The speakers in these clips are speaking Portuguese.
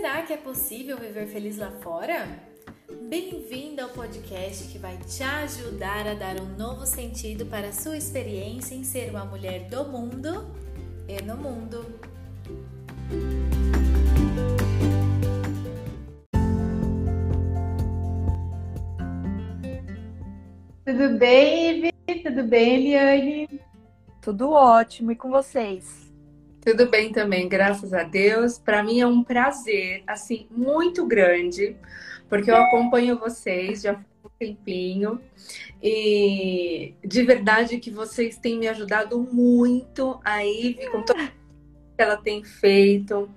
Será que é possível viver feliz lá fora? Bem-vindo ao podcast que vai te ajudar a dar um novo sentido para a sua experiência em ser uma mulher do mundo e no mundo. Tudo bem, Ivy? Tudo bem, Eliane? Tudo ótimo. E com vocês? Tudo bem também, graças a Deus. Para mim é um prazer, assim, muito grande, porque eu acompanho vocês já faz um tempinho e de verdade que vocês têm me ajudado muito. A Ive, com tudo que ela tem feito,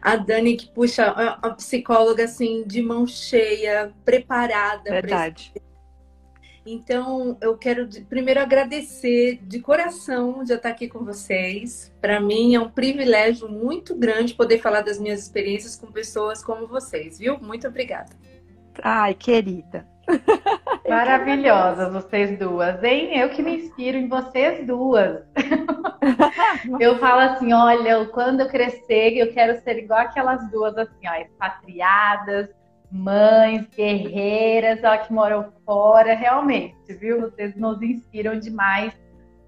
a Dani que puxa a psicóloga assim de mão cheia, preparada. Verdade. Então, eu quero primeiro agradecer de coração de estar aqui com vocês. Para mim é um privilégio muito grande poder falar das minhas experiências com pessoas como vocês, viu? Muito obrigada. Ai, querida. Maravilhosas vocês duas, hein? Eu que me inspiro em vocês duas. eu falo assim, olha, quando eu crescer, eu quero ser igual aquelas duas assim, ó, expatriadas, mães guerreiras, ó, que moram fora, realmente, viu? Vocês nos inspiram demais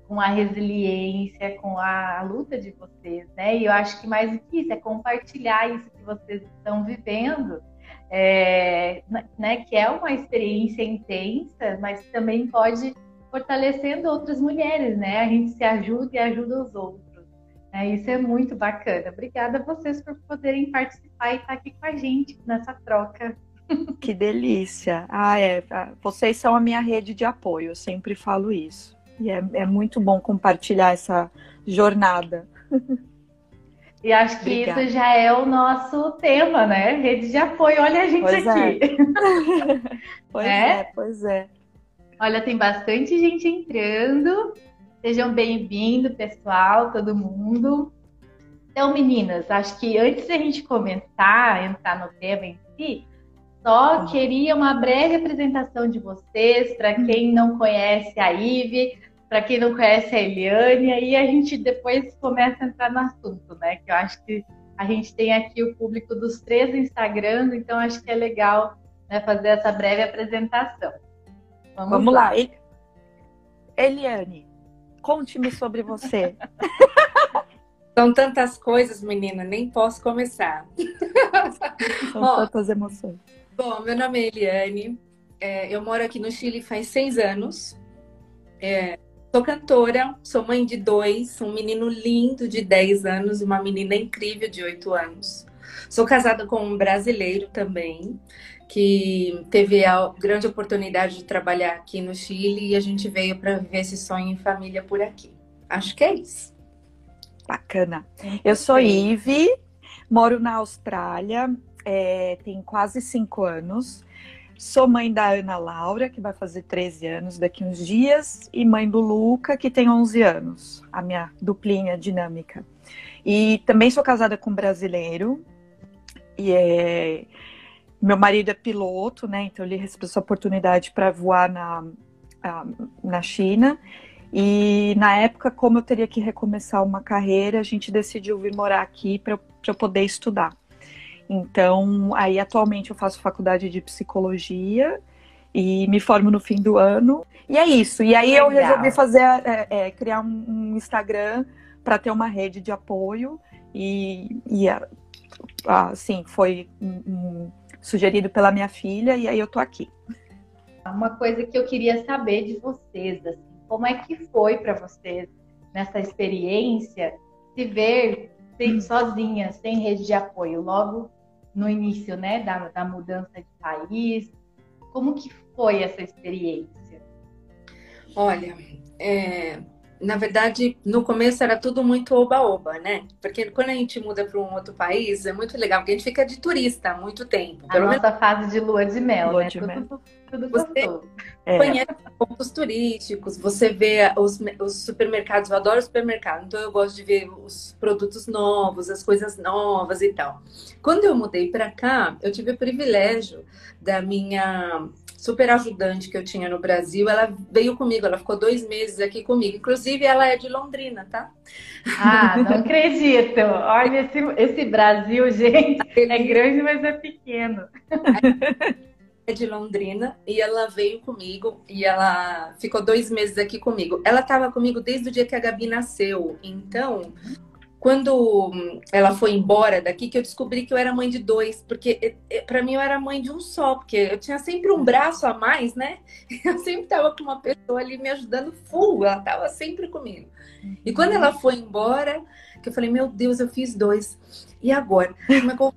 com a resiliência, com a, luta de vocês, né? E eu acho que mais do que isso é compartilhar isso que vocês estão vivendo, é, né? Que é uma experiência intensa, mas também pode fortalecendo outras mulheres, né? A gente se ajuda e ajuda os outros. É, isso é muito bacana. Obrigada a vocês por poderem participar e estar aqui com a gente nessa troca. Que delícia! Ah, é. Vocês são a minha rede de apoio, eu sempre falo isso. E é, é muito bom compartilhar essa jornada. E acho que Obrigada. isso já é o nosso tema, né? Rede de apoio. Olha a gente pois aqui. É. pois é? é, pois é. Olha, tem bastante gente entrando. Sejam bem-vindos, pessoal, todo mundo. Então, meninas, acho que antes da gente começar, entrar no tema em si, só queria uma breve apresentação de vocês, para quem não conhece a Ive, para quem não conhece a Eliane, aí a gente depois começa a entrar no assunto, né? Que eu acho que a gente tem aqui o público dos três Instagram, então acho que é legal né, fazer essa breve apresentação. Vamos, Vamos lá. lá. Eliane, Conte-me sobre você. São tantas coisas, menina, nem posso começar. São Ó, tantas emoções. Bom, meu nome é Eliane, é, eu moro aqui no Chile faz seis anos. É, sou cantora, sou mãe de dois, um menino lindo de 10 anos e uma menina incrível de 8 anos. Sou casada com um brasileiro também que teve a grande oportunidade de trabalhar aqui no Chile e a gente veio para viver esse sonho em família por aqui. Acho que é isso. Bacana. Eu sou Ive, moro na Austrália, é, tem quase cinco anos. Sou mãe da Ana Laura, que vai fazer 13 anos daqui uns dias, e mãe do Luca, que tem 11 anos, a minha duplinha dinâmica. E também sou casada com um brasileiro, e é, meu marido é piloto, né? Então ele recebeu essa oportunidade para voar na, na China. E na época, como eu teria que recomeçar uma carreira, a gente decidiu vir morar aqui para eu poder estudar. Então, aí atualmente eu faço faculdade de psicologia e me formo no fim do ano. E é isso. E aí Legal. eu resolvi fazer, é, é, criar um, um Instagram para ter uma rede de apoio e, e assim, foi um, sugerido pela minha filha, e aí eu tô aqui. Uma coisa que eu queria saber de vocês, assim, como é que foi para vocês nessa experiência se ver sem, sozinha, sem rede de apoio, logo no início, né, da, da mudança de país? Como que foi essa experiência? Olha, é, na verdade, no começo era tudo muito oba-oba, né? Porque quando a gente muda para um outro país, é muito legal, porque a gente fica de turista há muito tempo. A nossa menos... fase de lua de mel, lua né? De mel. tudo você é. conhece pontos turísticos, você vê os, os supermercados, eu adoro supermercado, então eu gosto de ver os produtos novos, as coisas novas e tal. Quando eu mudei para cá, eu tive o privilégio da minha super ajudante que eu tinha no Brasil, ela veio comigo, ela ficou dois meses aqui comigo. Inclusive, ela é de Londrina, tá? Ah, não acredito! Olha, esse, esse Brasil, gente, é grande, mas é pequeno. É de Londrina e ela veio comigo e ela ficou dois meses aqui comigo. Ela estava comigo desde o dia que a Gabi nasceu. Então, quando ela foi embora daqui, que eu descobri que eu era mãe de dois, porque para mim eu era mãe de um só, porque eu tinha sempre um braço a mais, né? Eu sempre tava com uma pessoa ali me ajudando full, ela tava sempre comigo. E quando ela foi embora, que eu falei, meu Deus, eu fiz dois. E agora? Como é que eu...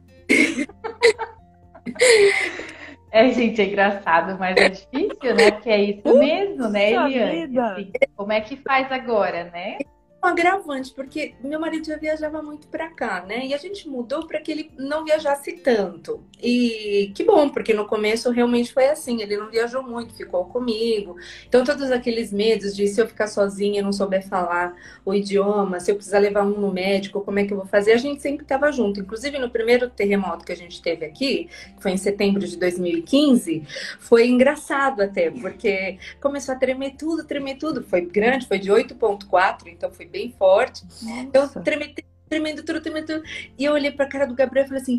É, gente, é engraçado, mas é difícil, né? Porque é isso mesmo, né, Eliane? Assim, como é que faz agora, né? Agravante, porque meu marido já viajava muito para cá, né? E a gente mudou para que ele não viajasse tanto. E que bom, porque no começo realmente foi assim, ele não viajou muito, ficou comigo. Então todos aqueles medos de se eu ficar sozinha, não souber falar o idioma, se eu precisar levar um no médico, como é que eu vou fazer? A gente sempre estava junto. Inclusive no primeiro terremoto que a gente teve aqui, que foi em setembro de 2015, foi engraçado até, porque começou a tremer tudo, tremer tudo. Foi grande, foi de 8.4, então foi bem forte. Nossa. Eu tremendo, tremendo tudo, tremendo. E eu olhei pra cara do Gabriel e falei assim: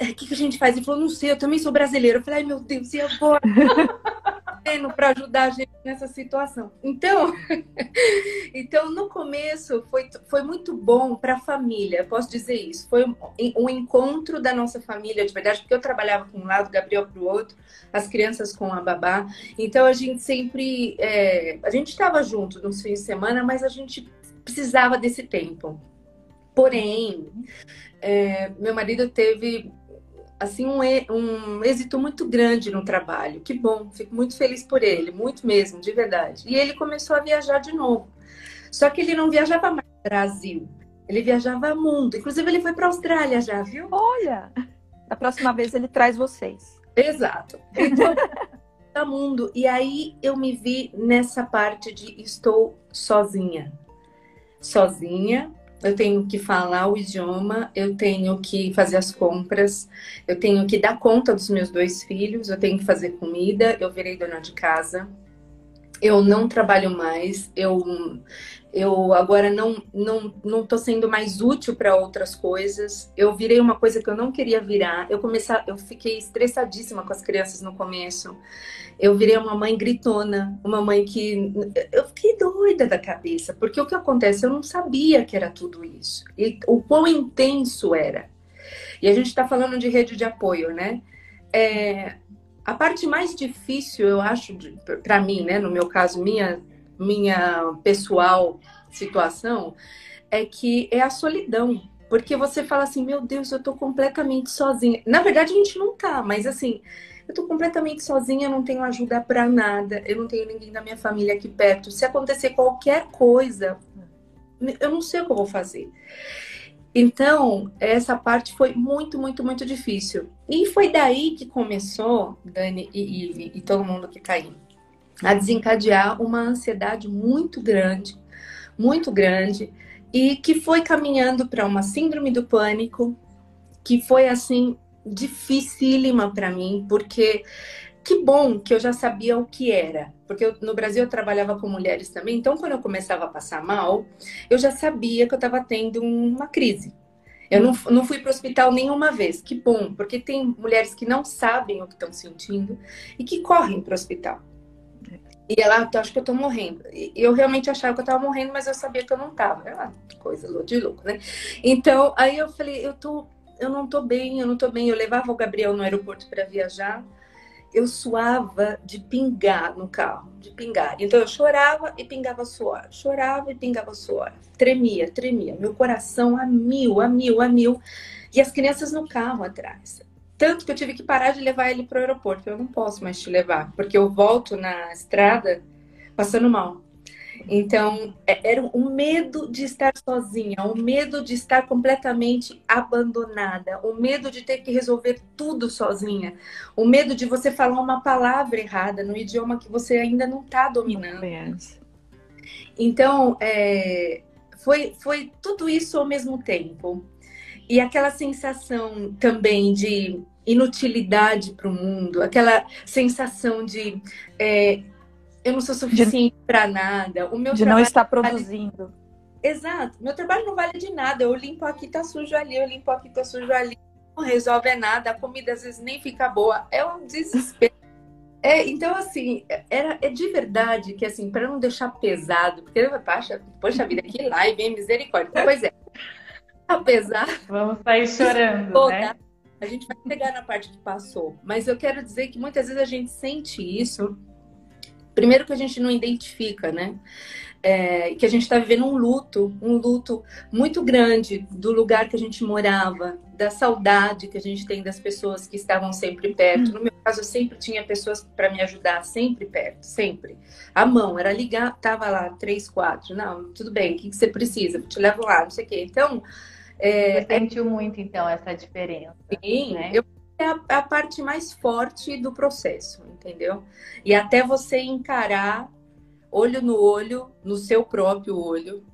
o é, que, que a gente faz? Ele falou, não sei, eu também sou brasileiro. Eu falei, ai meu Deus, e agora? para ajudar a gente nessa situação. Então, então no começo foi, foi muito bom para a família, posso dizer isso. Foi um, um, encontro da nossa família de verdade, porque eu trabalhava com um lado, Gabriel para o outro, as crianças com a babá. Então a gente sempre, é, a gente estava junto nos fins de semana, mas a gente precisava desse tempo. Porém, é, meu marido teve assim um, um êxito muito grande no trabalho. Que bom, fico muito feliz por ele, muito mesmo, de verdade. E ele começou a viajar de novo. Só que ele não viajava mais Brasil, ele viajava mundo. Inclusive ele foi para a Austrália já, viu? Olha, da próxima vez ele traz vocês. Exato. Então, mundo. E aí eu me vi nessa parte de estou sozinha sozinha, eu tenho que falar o idioma, eu tenho que fazer as compras, eu tenho que dar conta dos meus dois filhos, eu tenho que fazer comida, eu virei dona de casa, eu não trabalho mais, eu eu agora não não não sendo mais útil para outras coisas. Eu virei uma coisa que eu não queria virar. Eu começar, eu fiquei estressadíssima com as crianças no começo. Eu virei uma mãe gritona, uma mãe que eu fiquei doida da cabeça, porque o que acontece, eu não sabia que era tudo isso. E o quão intenso era. E a gente está falando de rede de apoio, né? É, a parte mais difícil, eu acho, para mim, né, no meu caso, minha minha pessoal situação, é que é a solidão. Porque você fala assim, meu Deus, eu tô completamente sozinha. Na verdade, a gente não tá, mas assim, eu tô completamente sozinha, não tenho ajuda para nada, eu não tenho ninguém da minha família aqui perto. Se acontecer qualquer coisa, eu não sei o que eu vou fazer. Então, essa parte foi muito, muito, muito difícil. E foi daí que começou, Dani e Ive, e todo mundo que tá aí, a desencadear uma ansiedade muito grande, muito grande, e que foi caminhando para uma síndrome do pânico, que foi assim dificílima para mim, porque que bom que eu já sabia o que era, porque eu, no Brasil eu trabalhava com mulheres também, então quando eu começava a passar mal, eu já sabia que eu estava tendo uma crise. Eu não, não fui para o hospital nenhuma vez, que bom, porque tem mulheres que não sabem o que estão sentindo e que correm para o hospital. E ela, acho que eu tô morrendo. E eu realmente achava que eu tava morrendo, mas eu sabia que eu não tava. Era coisa de louco, né? Então, aí eu falei, eu tô, eu não tô bem, eu não tô bem. Eu levava o Gabriel no aeroporto para viajar. Eu suava de pingar no carro, de pingar. Então eu chorava e pingava suor, chorava e pingava suor. Tremia, tremia. Meu coração a mil, a mil, a mil. E as crianças no carro atrás. Tanto que eu tive que parar de levar ele para o aeroporto. Eu não posso mais te levar, porque eu volto na estrada passando mal. Então, é, era um medo de estar sozinha, um medo de estar completamente abandonada, o um medo de ter que resolver tudo sozinha, o um medo de você falar uma palavra errada no idioma que você ainda não está dominando. Então, é, foi, foi tudo isso ao mesmo tempo. E aquela sensação também de inutilidade para o mundo, aquela sensação de é, eu não sou suficiente para nada. O meu de não estar produzindo. Vale... Exato. Meu trabalho não vale de nada. Eu limpo aqui, tá sujo ali. Eu limpo aqui, tá sujo ali. Não resolve nada. A comida às vezes nem fica boa. É um desespero. É, então, assim, era, é de verdade que, assim, para não deixar pesado, porque, poxa, poxa vida, que live, hein? Misericórdia. Pois é. Apesar. Vamos sair chorando, toda, né? A gente vai pegar na parte que passou. Mas eu quero dizer que muitas vezes a gente sente isso Primeiro que a gente não identifica, né? É, que a gente está vivendo um luto, um luto muito grande do lugar que a gente morava, da saudade que a gente tem das pessoas que estavam sempre perto. No meu caso, eu sempre tinha pessoas para me ajudar, sempre perto, sempre. A mão era ligar, tava lá, três, quatro. Não, tudo bem, o que, que você precisa? Te levo lá, não sei o quê. Então. É, você sentiu muito, então, essa diferença. Sim, né? eu é a, a, parte mais forte do processo, entendeu? E até você encarar olho no olho, no seu próprio olho,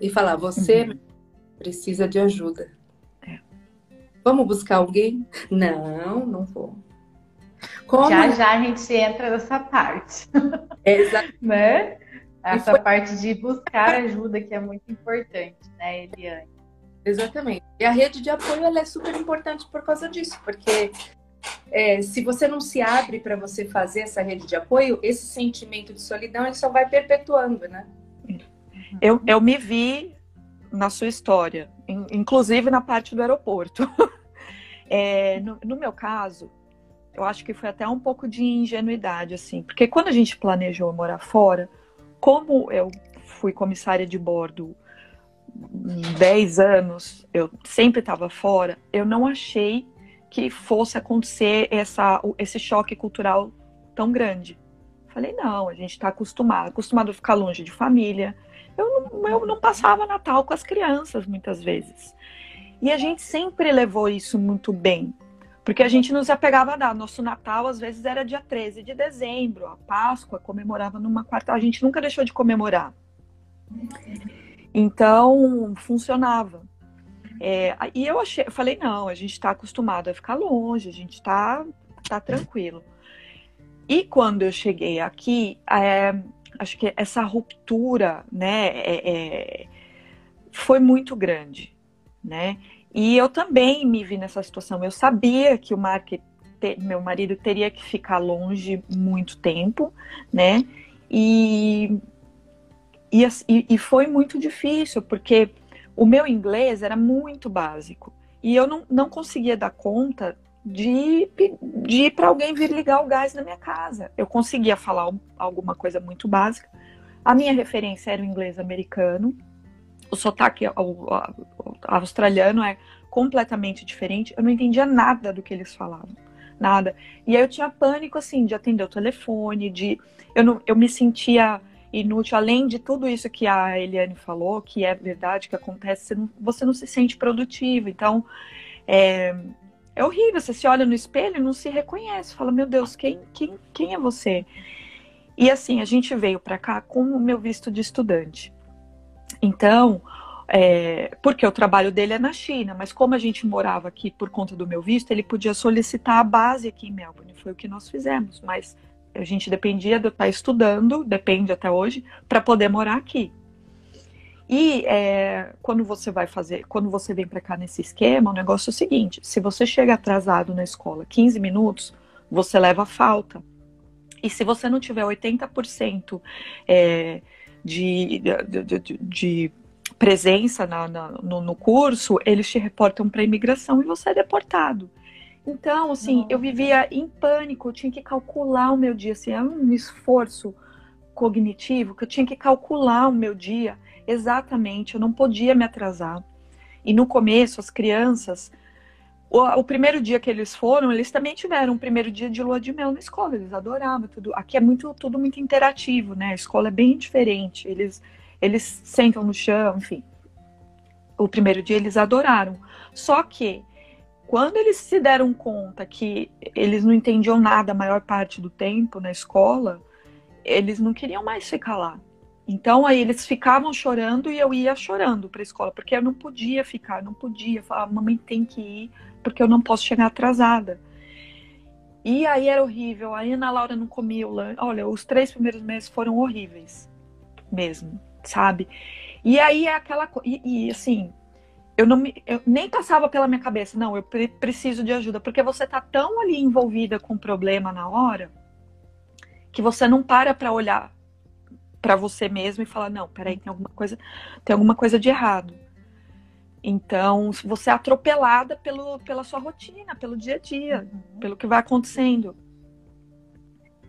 e falar: você uhum. precisa de ajuda. É. Vamos buscar alguém? Não, não vou. Como... Já já a gente entra nessa parte. Exato. né? Essa foi... parte de buscar ajuda que é muito importante, né, Eliane? Exatamente. E a rede de apoio ela é super importante por causa disso, porque é, se você não se abre para você fazer essa rede de apoio, esse sentimento de solidão ele só vai perpetuando, né? Eu, eu me vi na sua história, inclusive na parte do aeroporto. É, no, no meu caso, eu acho que foi até um pouco de ingenuidade, assim, porque quando a gente planejou morar fora, como eu fui comissária de bordo 10 anos, eu sempre estava fora, eu não achei que fosse acontecer essa, esse choque cultural tão grande. Falei, não, a gente está acostumado, acostumado a ficar longe de família. Eu não, eu não passava Natal com as crianças muitas vezes. E a gente sempre levou isso muito bem, porque a gente nos apegava a dar. Nosso Natal, às vezes, era dia 13 de dezembro, a Páscoa comemorava numa quarta. A gente nunca deixou de comemorar. Então, funcionava. É, e eu achei, falei, não, a gente está acostumado a ficar longe, a gente está tá tranquilo. E quando eu cheguei aqui, é, acho que essa ruptura, né, é, é, foi muito grande, né? E eu também me vi nessa situação. Eu sabia que o Mark, meu marido, teria que ficar longe muito tempo, né? E e, e, foi muito difícil, porque o meu inglês era muito básico. E eu não, não conseguia dar conta de, ir para alguém vir ligar o gás na minha casa. Eu conseguia falar alguma coisa muito básica. A minha referência era o inglês americano. O sotaque australiano é completamente diferente. Eu não entendia nada do que eles falavam. Nada. E aí eu tinha pânico, assim, de atender o telefone, de... Eu, não, eu me sentia inútil, além de tudo isso que a Eliane falou, que é verdade, que acontece, você não, você não se sente produtivo. Então, é, é horrível. Você se olha no espelho e não se reconhece. Fala, meu Deus, quem, quem, quem é você? E assim, a gente veio para cá com o meu visto de estudante. Então, é, porque o trabalho dele é na China, mas como a gente morava aqui por conta do meu visto, ele podia solicitar a base aqui em Melbourne. Foi o que nós fizemos, mas a gente dependia de eu estar estudando, depende até hoje, para poder morar aqui. E é, quando você vai fazer, quando você vem para cá nesse esquema, o negócio é o seguinte: se você chega atrasado na escola 15 minutos, você leva falta. E se você não tiver 80% é, de, de, de, de presença na, na, no, no curso, eles te reportam para imigração e você é deportado. Então, assim, eu vivia em pânico, eu tinha que calcular o meu dia, assim, é um esforço cognitivo que eu tinha que calcular o meu dia exatamente, eu não podia me atrasar. E no começo, as crianças, o, o, primeiro dia que eles foram, eles também tiveram um primeiro dia de lua de mel na escola. Eles adoravam tudo. Aqui é muito tudo muito interativo, né? A escola é bem diferente. Eles eles sentam no chão, enfim. O primeiro dia eles adoraram. Só que quando eles se deram conta que eles não entendiam nada a maior parte do tempo na escola, eles não queriam mais ficar lá. Então aí eles ficavam chorando e eu ia chorando para a escola, porque eu não podia ficar, não podia falar, mamãe tem que ir, porque eu não posso chegar atrasada. E aí era horrível, a Ana Laura não comia o lanche. Olha, os três primeiros meses foram horríveis, mesmo, sabe? E aí é aquela coisa. E, e, assim, eu não me, eu nem passava pela minha cabeça, não, eu pre preciso de ajuda, porque você tá tão ali envolvida com o problema na hora que você não para para olhar para você mesmo e falar, não, peraí, tem alguma coisa, tem alguma coisa de errado. Então, você é atropelada pelo, pela sua rotina, pelo dia a dia, uhum. pelo que vai acontecendo.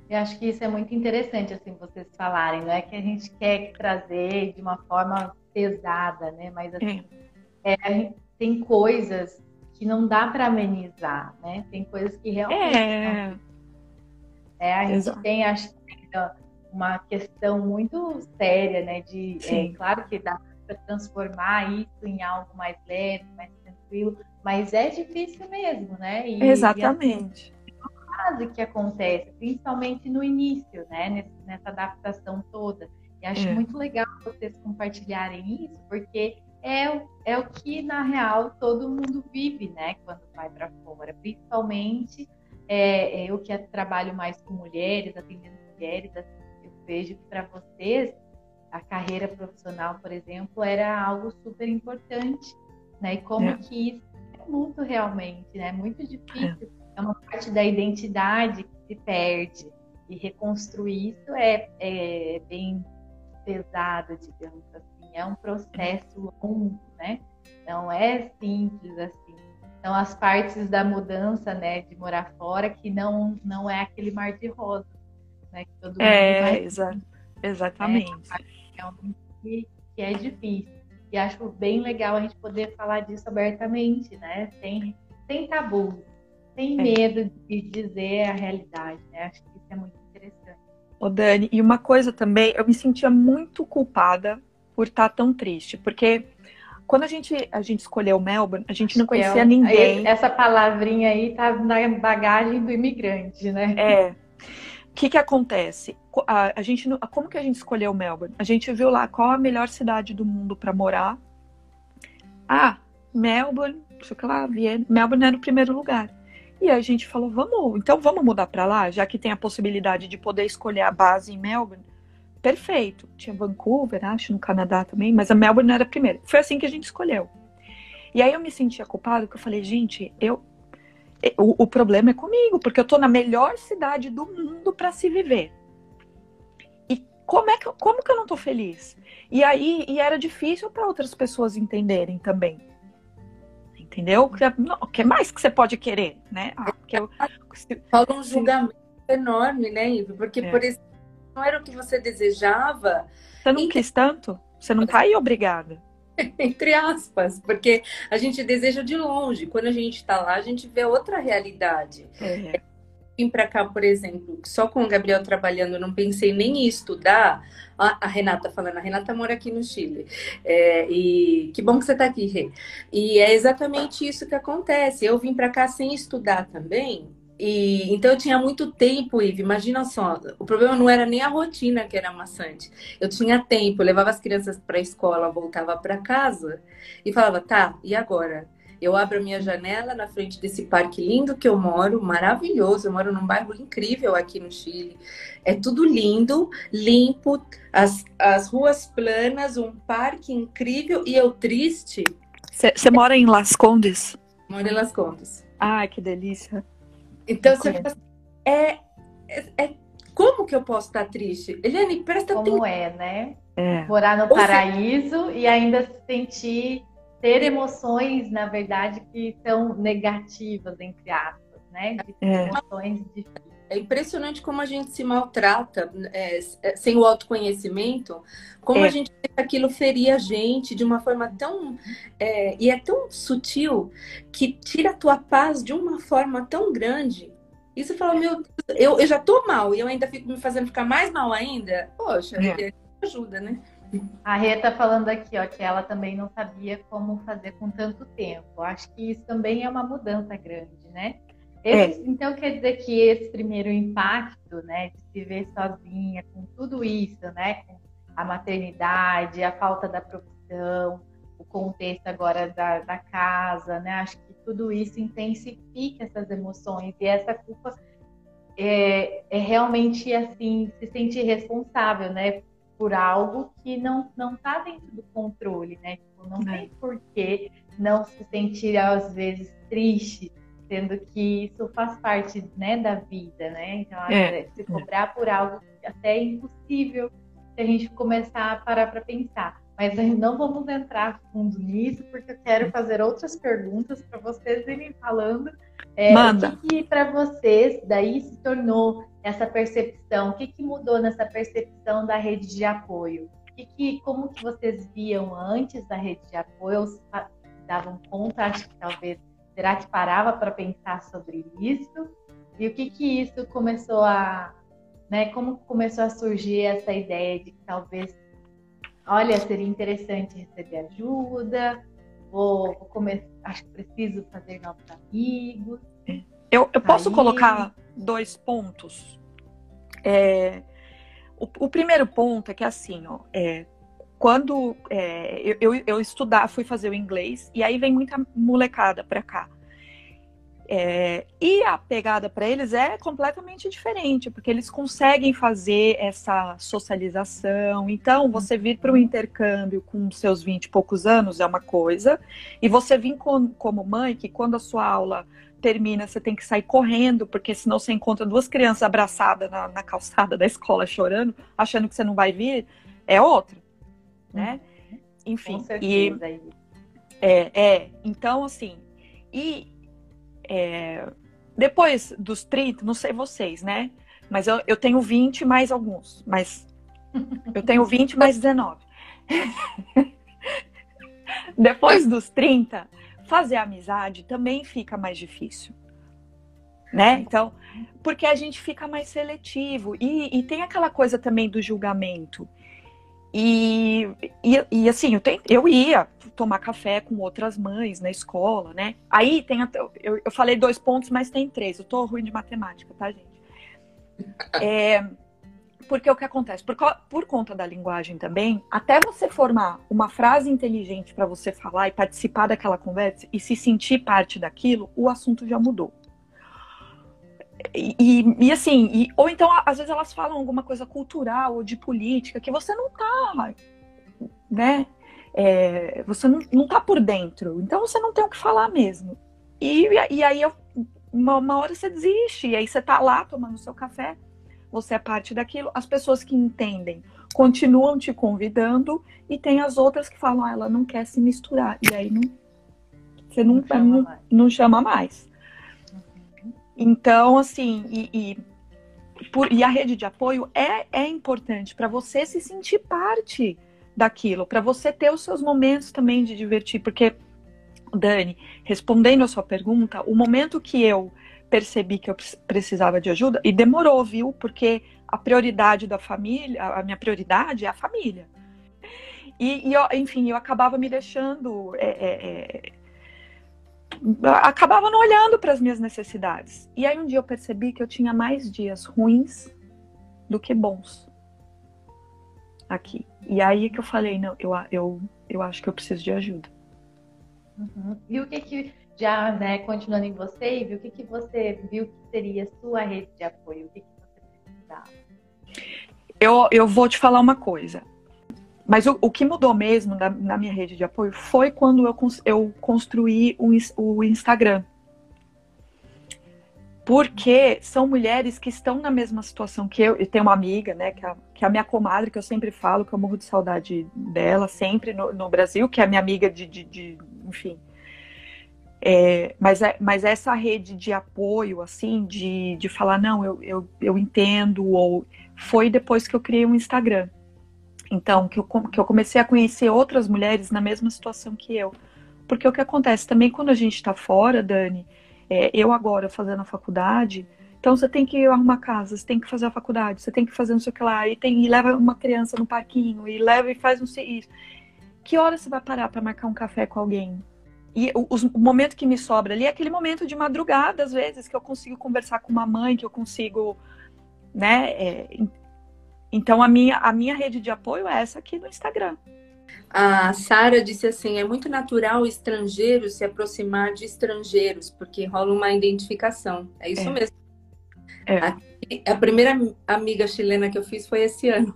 Eu acho que isso é muito interessante, assim, vocês falarem. Não é que a gente quer trazer de uma forma pesada, né? Mas, assim, é. É, tem coisas que não dá para amenizar, né? Tem coisas que realmente... É. Não... é a gente Exato. tem, acho que, uma questão muito séria, né? De, é, claro que dá para transformar isso em algo mais leve, mais tranquilo, mas é difícil mesmo, né? E, Exatamente. E é fase que acontece, principalmente no início, né? Nessa adaptação toda. E acho é. muito legal vocês compartilharem isso, porque é, é o que, na real, todo mundo vive, né? Quando vai para fora. Principalmente é, é, eu que trabalho mais com mulheres, atendendo mulheres, assim, vejo que para vocês a carreira profissional, por exemplo, era algo super importante, né? E como é. que isso é muito realmente, né? Muito difícil. É. é. uma parte da identidade que se perde e reconstruir isso é, é bem pesado, digamos assim. É um processo longo, né? Não é simples assim. Então as partes da mudança, né, de morar fora, que não não é aquele mar de rosas né? Que todo é, vai... exa exatamente. É, é que, que é difícil. E acho bem legal a gente poder falar disso abertamente, né? Sem, sem tabu, sem é. medo de dizer a realidade, né? Acho que isso é muito interessante. Ô Dani, e uma coisa também, eu me sentia muito culpada por estar tão triste, porque quando a gente, a gente escolheu Melbourne, a gente não conhecia ninguém. Essa palavrinha aí tá na bagagem do imigrante, né? É que que acontece? A, a, gente, como que a gente escolheu Melbourne? A gente viu lá qual a melhor cidade do mundo para morar. Ah, Melbourne, sei lá, Viena. Melbourne era o primeiro lugar. E a gente falou, vamos, então vamos mudar para lá, já que tem a possibilidade de poder escolher a base em Melbourne. Perfeito. Tinha Vancouver, acho, no Canadá também, mas a Melbourne era a primeira. Foi assim que a gente escolheu. E aí eu me sentia culpada, porque eu falei, gente, eu o, o problema é comigo, porque eu estou na melhor cidade do mundo para se viver. E como é que como que eu não estou feliz? E aí e era difícil para outras pessoas entenderem também. Entendeu? O que mais que você pode querer, né? Ah, eu, se, Fala um julgamento se... enorme, né, Ivo? Porque, é. por exemplo, não era o que você desejava. Você não e... quis tanto? Você não está aí obrigada. entre aspas, porque a gente deseja de longe. Quando a gente está lá, a gente vê outra realidade. É. Vim para cá, por exemplo, só com o Gabriel trabalhando, não pensei nem em estudar. A, a Renata falando, a Renata mora aqui no Chile. É, e que bom que você está aqui, Rê. E é exatamente isso que acontece. Eu vim para cá sem estudar também, e, então eu tinha muito tempo, Ive. Imagina só, o problema não era nem a rotina que era maçante. Eu tinha tempo, eu levava as crianças para a escola, voltava para casa e falava, tá, e agora? Eu abro a minha janela na frente desse parque lindo que eu moro, maravilhoso. Eu moro num bairro incrível aqui no Chile. É tudo lindo, limpo, as, as ruas planas, um parque incrível e eu triste. Você mora em Las Condes? Moro em Las Condes. Ai, que delícia. Então você fica assim, é, é, é, como que eu posso estar triste? Eliane, presta atenção. Como é, né? É. Morar no paraíso e ainda sentir, ter emoções, na verdade, que são negativas, entre aspas, né? De é. emoções difíceis. É impressionante como a gente se maltrata é, é sem o autoconhecimento, como é. a gente aquilo ferir a gente de uma forma tão. É, e é tão sutil que tira a tua paz de uma forma tão grande. E você fala, meu Deus, eu, eu já tô mal e eu ainda fico me fazendo ficar mais mal ainda. Poxa, é. ajuda, né? A Rê tá falando aqui, ó, que ela também não sabia como fazer com tanto tempo. Acho que isso também é uma mudança grande, né? Esse, é. Então quer dizer que esse primeiro impacto, né, de se ver sozinha com tudo isso, né, com a maternidade, a falta da profissão, o contexto agora da, da casa, né, acho que tudo isso intensifica essas emoções e essa culpa é, é realmente assim se sentir responsável, né, por algo que não não está dentro do controle, né? Tipo, não é. tem por que não se sentir às vezes triste, sendo que isso faz parte, né, da vida, né? Então, é. se cobrar por algo que até é impossível se a gente começar a parar para pensar. Mas não vamos entrar fundo nisso, porque eu quero fazer outras perguntas para vocês irem falando. É, Manda. O que, que para vocês daí se tornou essa percepção? O que, que mudou nessa percepção da rede de apoio? E que, como que vocês viam antes da rede de apoio? Ou davam conta, acho que talvez, será que parava para pensar sobre isso? E o que que isso começou a, né, como começou a surgir essa ideia de que talvez, olha, seria interessante receber ajuda, vou, vou começar, acho que preciso fazer novos amigos. Eu, eu posso colocar dois pontos. É, o, o, primeiro ponto é que assim, ó, é, quando é, eu, eu, estudar, fui fazer o inglês, e aí vem muita molecada para cá. É, e a pegada para eles é completamente diferente, porque eles conseguem fazer essa socialização. Então, você vir para o intercâmbio com seus 20 e poucos anos é uma coisa, e você vir com, como mãe, que quando a sua aula termina, você tem que sair correndo, porque senão você encontra duas crianças abraçadas na, na calçada da escola chorando, achando que você não vai vir, é outra, né? Uhum. Enfim, e é, é, então assim, e é, depois dos 30, não sei vocês, né? Mas eu, eu tenho 20 mais alguns, mas eu tenho 20 mais 19. depois dos 30, fazer amizade também fica mais difícil. Né? Então, porque a gente fica mais seletivo. E, e tem aquela coisa também do julgamento. E, e, e, assim, eu, tem, eu ia tomar café com outras mães na escola, né? Aí tem até, eu, eu falei dois pontos, mas tem três. Eu tô ruim de matemática, tá, gente? É, porque o que acontece? Por, por conta da linguagem também, até você formar uma frase inteligente para você falar e participar daquela conversa e se sentir parte daquilo, o assunto já mudou. E, e, assim, e, ou então às vezes elas falam alguma coisa cultural ou de política que você não tá, né? É, você não, não tá por dentro, então você não tem o que falar mesmo. E, e aí uma, uma hora você desiste, e aí você tá lá tomando seu café você é parte daquilo. As pessoas que entendem continuam te convidando e tem as outras que falam, ah, ela não quer se misturar. E aí não, você não, não, chama, não. Não chama mais. Então, assim, e, e, por, e, a rede de apoio é, é importante para você se sentir parte daquilo, para você ter os seus momentos também de divertir, porque, Dani, respondendo a sua pergunta, o momento que eu percebi que eu precisava de ajuda e demorou, viu? Porque a prioridade da família, a minha prioridade é a família. E, e eu, enfim, eu acabava me deixando. É, é, é, acabava não olhando para as minhas necessidades. E aí um dia eu percebi que eu tinha mais dias ruins do que bons aqui. E aí que eu falei, não, eu, eu, eu acho que eu preciso de ajuda. Uhum. E o que que já, né, continuando em você, Ivy, o que, que você viu que seria sua rede de apoio? O que, que você precisava? Eu, eu vou te falar uma coisa. Mas o, o que mudou mesmo na, na, minha rede de apoio foi quando eu, eu construí o, o Instagram. Porque são mulheres que estão na mesma situação que eu. Eu tenho uma amiga, né, que é, que é a minha comadre, que eu sempre falo, que eu morro de saudade dela, sempre no, no Brasil, que é a minha amiga de, de, de enfim, É, mas, é, mas essa rede de apoio, assim, de, de falar, não, eu, eu, eu entendo, ou foi depois que eu criei um Instagram. Então, que eu, que eu comecei a conhecer outras mulheres na mesma situação que eu. Porque o que acontece também quando a gente está fora, Dani, é, eu agora fazendo a faculdade, então você tem que arrumar casa, você tem que fazer a faculdade, você tem que fazer não sei o que lá, e, tem, e leva uma criança no parquinho, e leva e faz não sei isso. Que hora você vai parar para marcar um café com alguém? E o, o, momento que me sobra ali é aquele momento de madrugada, às vezes, que eu consigo conversar com uma mãe, que eu consigo, né? É, então a minha, a minha rede de apoio é essa aqui no Instagram. A Sara disse assim: é muito natural estrangeiros se aproximar de estrangeiros, porque rola uma identificação. É isso é. mesmo. É. A, a, primeira amiga chilena que eu fiz foi esse ano.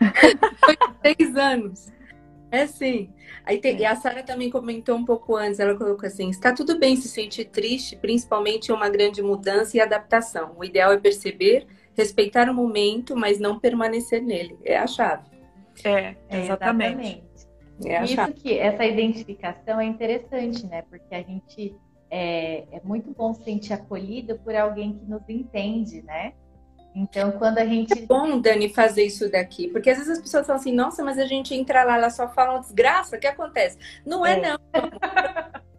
foi três anos. É sim. Aí tem, é. E a Sara também comentou um pouco antes, ela colocou assim: está tudo bem se sentir triste, principalmente em uma grande mudança e adaptação. O ideal é perceber, respeitar o momento, mas não permanecer nele. É a chave. É, exatamente. É Isso que essa identificação é interessante, né? Porque a gente é, é muito bom se sentir acolhido por alguém que nos entende, né? Então, quando a gente. É bom, Dani, fazer isso daqui, porque às vezes as pessoas falam assim, nossa, mas a gente entra lá, elas só falam desgraça, o que acontece? Não é, é. não.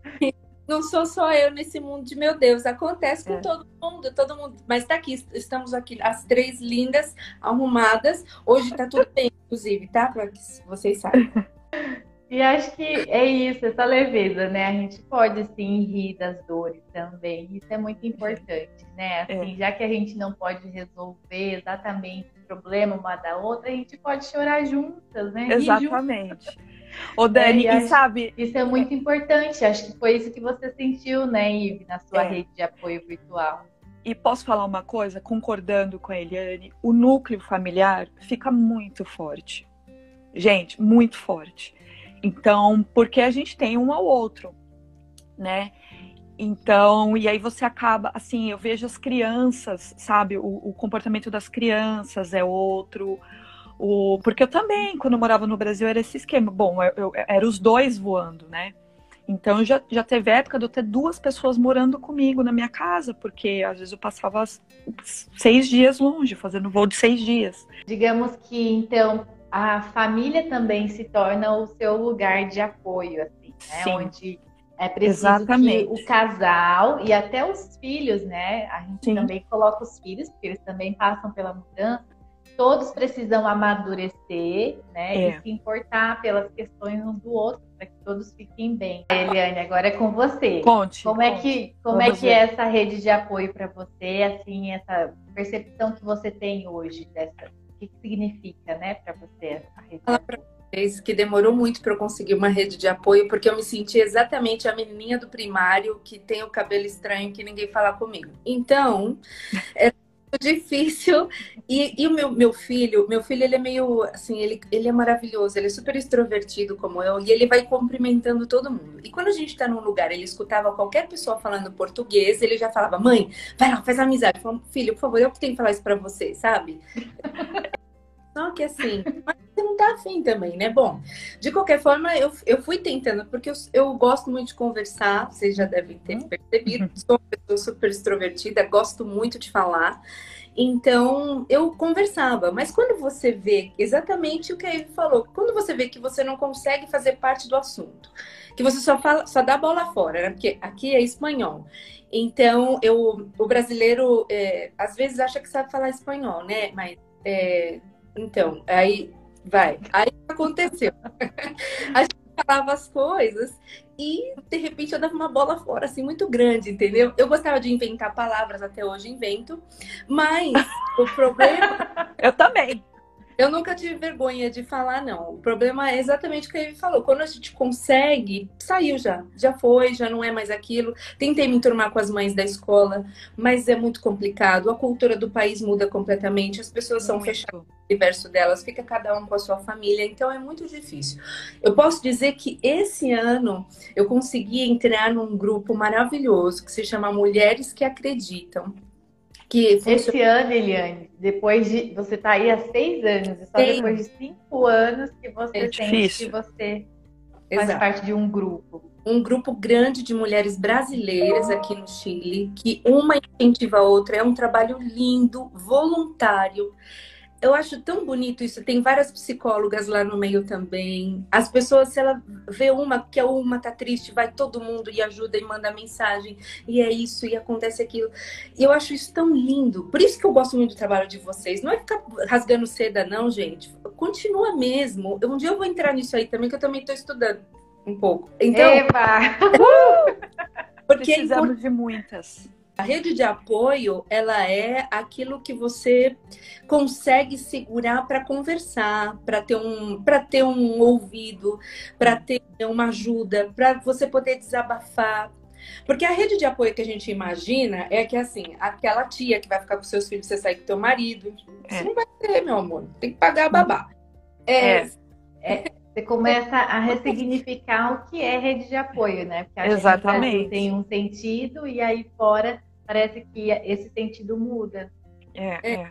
não sou só eu nesse mundo de meu Deus, acontece com é. todo mundo, todo mundo. Mas tá aqui, estamos aqui, as três lindas, arrumadas. Hoje tá tudo bem, inclusive, tá? Para que vocês saibam. E acho que é isso, essa leveza, né? A gente pode sim rir das dores também. Isso é muito importante, né? Assim, é. já que a gente não pode resolver exatamente o problema uma da outra, a gente pode chorar juntas, né? Exatamente. Ô, Dani, é, e, sabe. Isso é muito importante. Acho que foi isso que você sentiu, né, Ive, na sua é. rede de apoio virtual. E posso falar uma coisa, concordando com a Eliane, o núcleo familiar fica muito forte. Gente, muito forte. Então, porque a gente tem um ao outro, né? Então, e aí você acaba, assim, eu vejo as crianças, sabe? O, o comportamento das crianças é outro. O, porque eu também, quando eu morava no Brasil, era esse esquema. Bom, eu, eu era os dois voando, né? Então já, já teve época de eu ter duas pessoas morando comigo na minha casa, porque às vezes eu passava seis dias longe, fazendo voo de seis dias. Digamos que então a família também se torna o seu lugar de apoio, assim, né? Sim. Onde é preciso Exatamente. que o casal e até os filhos, né? A gente Sim. também coloca os filhos, porque eles também passam pela mudança. Todos precisam amadurecer, né? É. E se importar pelas questões um do outro, para que todos fiquem bem. Eliane, agora é com você. Conte. Como conte. é que, como é, que é essa rede de apoio para você, assim, essa percepção que você tem hoje dessa o que, que significa, né, para você a rede Fala para vocês que demorou muito para eu conseguir uma rede de apoio, porque eu me senti exatamente a menininha do primário que tem o cabelo estranho que ninguém fala comigo. Então, é difícil. E, e, o meu, meu filho, meu filho, ele é meio assim, ele, ele é maravilhoso, ele é super extrovertido como eu, e ele vai cumprimentando todo mundo. E quando a gente tá num lugar, ele escutava qualquer pessoa falando português, ele já falava, mãe, vai lá, faz amizade. Falava, filho, por favor, eu que tenho que falar isso pra você, sabe? Só que assim, não tá afim também, né? Bom, de qualquer forma, eu, eu fui tentando, porque eu, eu gosto muito de conversar, vocês já devem ter uhum. percebido, sou uma pessoa super extrovertida, gosto muito de falar. Então, eu conversava, mas quando você vê exatamente o que ele falou, quando você vê que você não consegue fazer parte do assunto, que você só fala, só dá bola fora, né? Porque aqui é espanhol. Então, eu, o brasileiro é, às vezes acha que sabe falar espanhol, né? Mas é, então, aí vai. Aí aconteceu. a gente falava as coisas e de repente eu dava uma bola fora assim muito grande, entendeu? Eu gostava de inventar palavras, até hoje invento, mas o problema. eu também. Eu nunca tive vergonha de falar, não. O problema é exatamente o que ele falou. Quando a gente consegue, saiu já. Já foi, já não é mais aquilo. Tentei me enturmar com as mães da escola, mas é muito complicado. A cultura do país muda completamente. As pessoas são muito. fechadas no universo delas, fica cada um com a sua família. Então é muito difícil. Eu posso dizer que esse ano eu consegui entrar num grupo maravilhoso que se chama Mulheres que Acreditam. Que funciona... Esse ano, Eliane, depois de. Você está aí há seis anos, e só Sim. depois de cinco anos que você é sente que você faz Exato. parte de um grupo. um grupo grande de mulheres brasileiras aqui no Chile, que uma incentiva a outra, é um trabalho lindo, voluntário. Eu acho tão bonito isso. Tem várias psicólogas lá no meio também. As pessoas, se ela vê uma que a uma tá triste, vai todo mundo e ajuda e manda mensagem. E é isso, e acontece aquilo. E eu acho isso tão lindo. Por isso que eu gosto muito do trabalho de vocês. Não é ficar rasgando seda, não, gente. Continua mesmo. Um dia eu vou entrar nisso aí também, que eu também estou estudando um pouco. Então, Eba! porque é precisamos de muitas. A rede de apoio, ela é aquilo que você consegue segurar para conversar, para ter um, para ter um ouvido, para ter uma ajuda, para você poder desabafar. Porque a rede de apoio que a gente imagina é que assim, aquela tia que vai ficar com seus filhos, você sai com teu marido, é. você não vai ter, meu amor, tem que pagar a babá. É, é. é você começa a ressignificar o que é rede de apoio, né? Porque a Exatamente. tem um sentido e aí fora parece que esse sentido muda. É, é.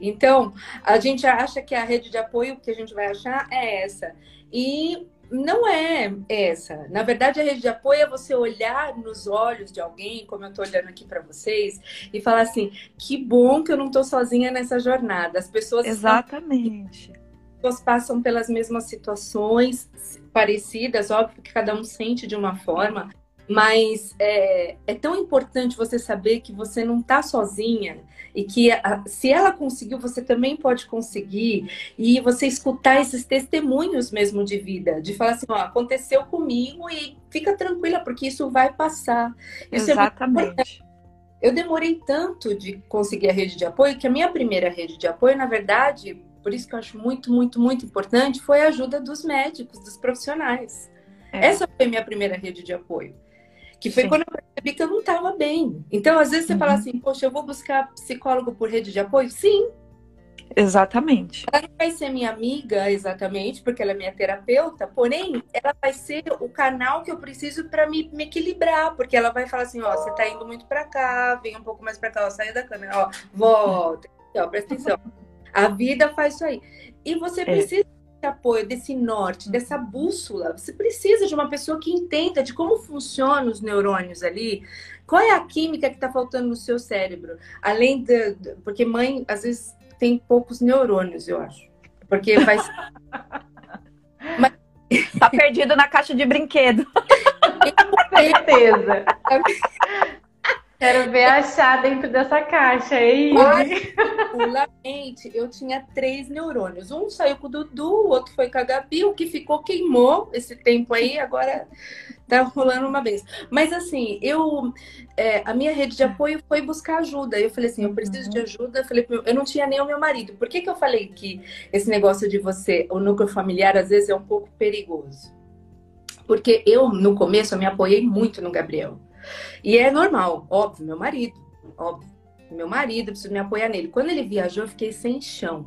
Então, a gente acha que a rede de apoio que a gente vai achar é essa. E não é essa. Na verdade, a rede de apoio é você olhar nos olhos de alguém, como eu estou olhando aqui para vocês, e falar assim: que bom que eu não estou sozinha nessa jornada. As pessoas. Exatamente. Estão pessoas passam pelas mesmas situações parecidas, óbvio que cada um sente de uma forma, mas é, é tão importante você saber que você não está sozinha e que a, se ela conseguiu, você também pode conseguir. E você escutar esses testemunhos mesmo de vida, de falar assim: ó, aconteceu comigo e fica tranquila, porque isso vai passar. Isso é Exatamente. É eu demorei tanto de conseguir a rede de apoio que a minha primeira rede de apoio, na verdade, por isso que eu acho muito, muito, muito importante, foi a ajuda dos médicos, dos profissionais. É. Essa foi a minha primeira rede de apoio. Que foi Sim. quando eu percebi que eu não estava bem. Então, às vezes você uhum. fala assim, poxa, eu vou buscar psicólogo por rede de apoio? Sim. Exatamente. Ela não vai ser minha amiga, exatamente, porque ela é minha terapeuta, porém, ela vai ser o canal que eu preciso para me, me, equilibrar, porque ela vai falar assim: ó, você tá indo muito para cá, vem um pouco mais para cá, ó, saia da câmera, ó, volta, ó, presta atenção. A vida faz isso aí. E você é. precisa apoio, desse norte, dessa bússola. Você precisa de uma pessoa que entenda de como funcionam os neurônios ali. Qual é a química que está faltando no seu cérebro? Além de. Porque mãe, às vezes, tem poucos neurônios, eu acho. Porque vai. Mas... Tá perdido na caixa de brinquedo. Com certeza. Quero ver achar dentro dessa caixa, hein? Particularmente, eu tinha três neurônios. Um saiu com o Dudu, o outro foi com a Gabi, o que ficou queimou esse tempo aí, agora tá rolando uma vez. Mas assim, eu é, a minha rede de apoio foi buscar ajuda. Eu falei assim, eu preciso de uhum. ajuda. Eu falei, eu não tinha nem o meu marido. Por que, que eu falei que esse negócio de você, o núcleo familiar, às vezes é um pouco perigoso? Porque eu, no começo, eu me apoiei muito no Gabriel. E é normal, óbvio, meu marido, óbvio. Meu marido, preciso me apoiar nele. Quando ele viajou, eu fiquei sem chão.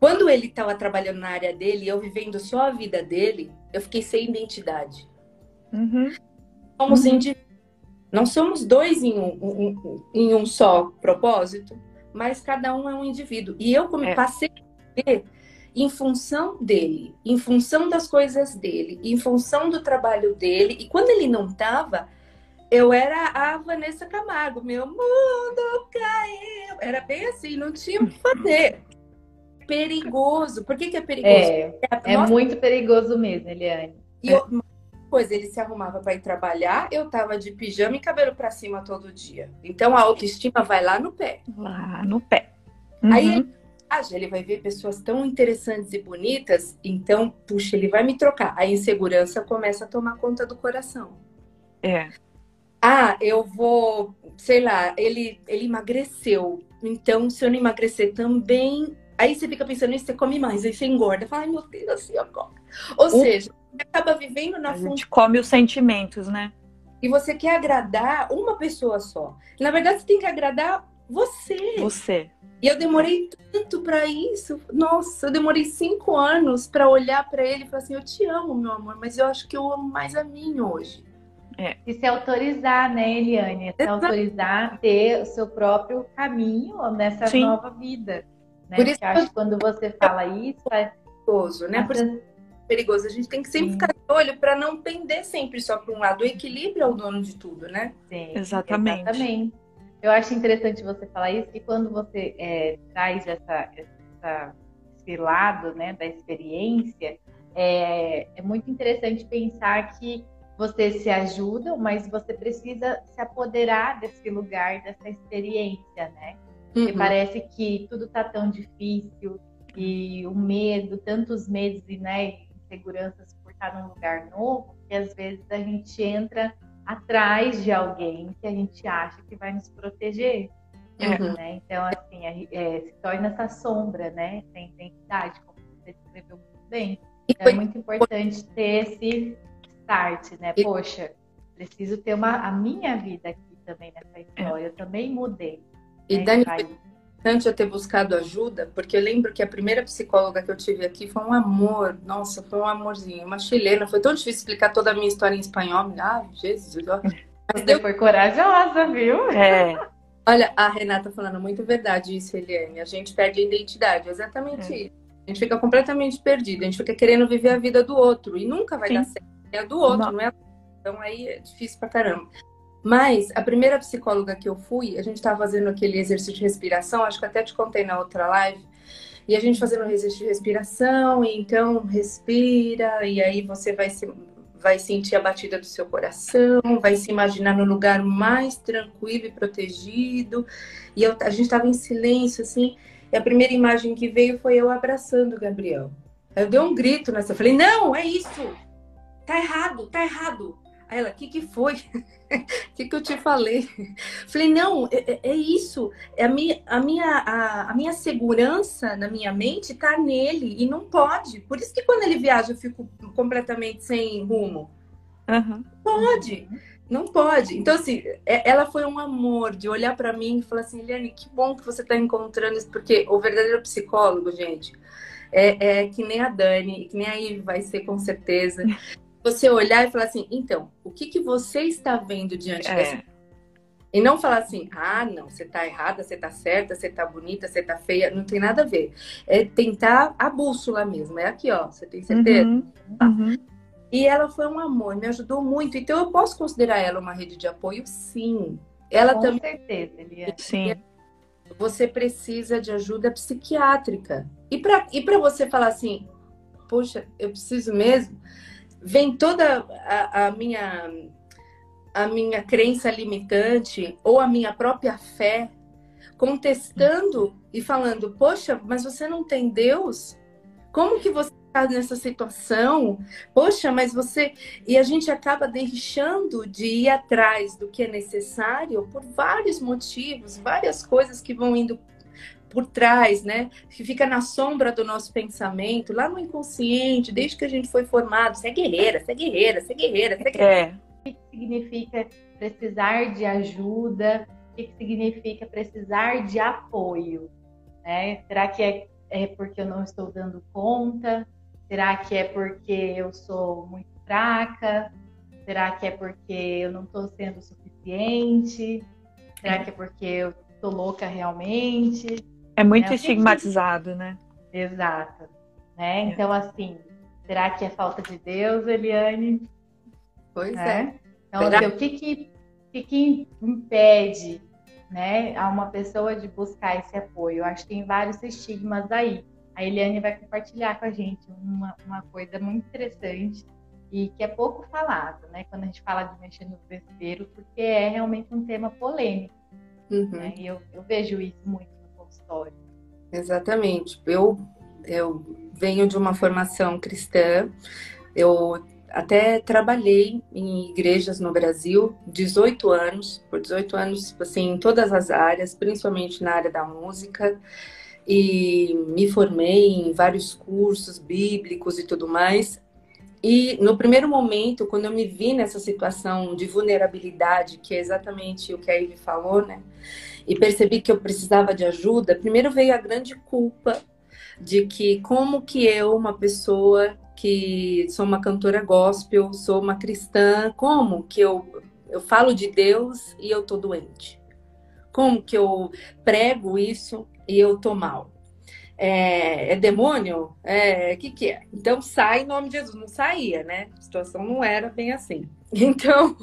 Quando ele estava trabalhando na área dele e eu vivendo só a vida dele, eu fiquei sem identidade. Uhum. Somos uhum. Não somos dois em um, um, em um só propósito, mas cada um é um indivíduo. E eu como é. passei a ver em função dele, em função das coisas dele, em função do trabalho dele. E quando ele não estava, eu era a Vanessa Camargo, meu mundo caiu. Era bem assim, não tinha o que fazer. Perigoso. Por que, que é perigoso? É, é Nossa, muito perigoso mesmo, Eliane. E eu, depois ele se arrumava para ir trabalhar, eu tava de pijama e cabelo para cima todo dia. Então a autoestima vai lá no pé. Lá no pé. Uhum. Aí ele vai ver pessoas tão interessantes e bonitas, então, puxa, ele vai me trocar. A insegurança começa a tomar conta do coração. É ah, eu vou, sei lá, ele, ele emagreceu. Então, se eu não emagrecer também. Aí você fica pensando nisso, você come mais, aí você engorda. Fala, ai meu Deus, assim agora. Ou seja, você acaba vivendo na fonte. A gente come os sentimentos, né? E você quer agradar uma pessoa só. Na verdade, você tem que agradar você. Você. E eu demorei tanto para isso. Nossa, eu demorei cinco anos para olhar para ele e falar assim: Eu te amo, meu amor, mas eu acho que eu amo mais a mim hoje. É. E se autorizar, né, Eliane? Se autorizar a ter o seu próprio caminho nessa Sim. nova vida. Né? Por isso Porque acho que quando você fala isso, é... né? Por isso perigoso. A gente tem que sempre Sim. ficar de olho para não pender sempre só para um lado. O equilíbrio é o dono de tudo, né? Sim, exatamente. exatamente. Eu acho interessante você falar isso, que quando você é, traz essa, essa, esse lado né, da experiência, é, é muito interessante pensar que você se ajuda, mas você precisa se apoderar desse lugar, dessa experiência, né? Porque uhum. parece que tudo está tão difícil e o medo, tantos medos e né, inseguranças por estar num lugar novo, que às vezes a gente entra atrás de alguém que a gente acha que vai nos proteger. Uhum. Né? Então, assim, é, se torna essa sombra, né? Sem identidade, como você descreveu muito bem. Então, é muito importante ter esse start, né? Poxa, preciso ter uma, a minha vida aqui também nessa história. Eu também mudei. E né? Dani, foi importante eu ter buscado ajuda, porque eu lembro que a primeira psicóloga que eu tive aqui foi um amor. Nossa, foi um amorzinho. Uma chilena. Foi tão difícil explicar toda a minha história em espanhol. Ah, Jesus. Mas Você foi corajosa, viu? É. Olha, a Renata falando muito verdade isso, Eliane. A gente perde a identidade, exatamente é. isso. A gente fica completamente perdido, a gente fica querendo viver a vida do outro e nunca vai Sim. dar certo. É do outro, não, não é? Então aí é difícil pra caramba. Mas a primeira psicóloga que eu fui, a gente estava fazendo aquele exercício de respiração, acho que até te contei na outra live, e a gente fazendo um exercício de respiração, e então respira, e aí você vai se, vai sentir a batida do seu coração, vai se imaginar no lugar mais tranquilo e protegido. E eu, a gente estava em silêncio, assim, e a primeira imagem que veio foi eu abraçando o Gabriel. Eu dei um grito nessa, eu falei, não, é isso! Tá errado, tá errado. Aí ela, o que, que foi? O que, que eu te falei? Falei, não, é, é, é isso. É a, minha, a, minha, a, a, minha segurança na minha mente tá nele e não pode. Por isso que quando ele viaja eu fico completamente sem rumo. Uhum. Pode. Não pode. Então, assim, é, ela foi um amor de olhar para mim e falar assim, Eliane, que bom que você está encontrando isso, porque o verdadeiro psicólogo, gente, é, é, que nem a Dani, que nem a Ive vai ser com certeza. Você olhar e falar assim, então, o que, que você está vendo diante é. dessa e não falar assim, ah, não, você tá errada, você tá certa, você tá bonita, você tá feia, não tem nada a ver. É tentar a bússola mesmo. É aqui, ó, você tem certeza? Uhum, uhum. E ela foi um amor, me ajudou muito. Então eu posso considerar ela uma rede de apoio, sim. Ela Com também. certeza, Eliane. Sim. Você precisa de ajuda psiquiátrica. E para e você falar assim, poxa, eu preciso mesmo, vem toda a, a minha a minha crença limitante ou a minha própria fé contestando e falando, poxa, mas você não tem Deus? Como que você está nessa situação? Poxa, mas você. E a gente acaba deixando de ir atrás do que é necessário por vários motivos, várias coisas que vão indo por trás, né? Que fica na sombra do nosso pensamento, lá no inconsciente, desde que a gente foi formado. Você é guerreira, você é guerreira, você é guerreira, você é guerreira. É. O que significa precisar de ajuda? O que significa precisar de apoio? Né? Será que é é porque eu não estou dando conta? Será que é porque eu sou muito fraca? Será que é porque eu não estou sendo suficiente? Será que é porque eu estou louca realmente? É muito é, estigmatizado, né? Exato. Né? É. Então, assim, será que é falta de Deus, Eliane? Pois é. é. Então, assim, o que que, que que impede né, a uma pessoa de buscar esse apoio. Eu acho que tem vários estigmas aí. A Eliane vai compartilhar com a gente uma, uma coisa muito interessante e que é pouco falado, né, quando a gente fala de mexer no vespeiro, porque é realmente um tema polêmico. Uhum. Né? E eu, eu vejo isso muito Exatamente. Eu, eu venho de uma formação cristã, eu até trabalhei em igrejas no Brasil 18 anos, por 18 anos, assim, em todas as áreas, principalmente na área da música, e me formei em vários cursos bíblicos e tudo mais. E no primeiro momento, quando eu me vi nessa situação de vulnerabilidade, que é exatamente o que a Ivy falou, né? E percebi que eu precisava de ajuda, primeiro veio a grande culpa de que como que eu, uma pessoa que sou uma cantora gospel, sou uma cristã, como que eu, eu falo de Deus e eu tô doente? Como que eu prego isso e eu tô mal? É, é demônio? É, que que é? Então sai em nome de Jesus. Não saía, né? A situação não era bem assim. Então,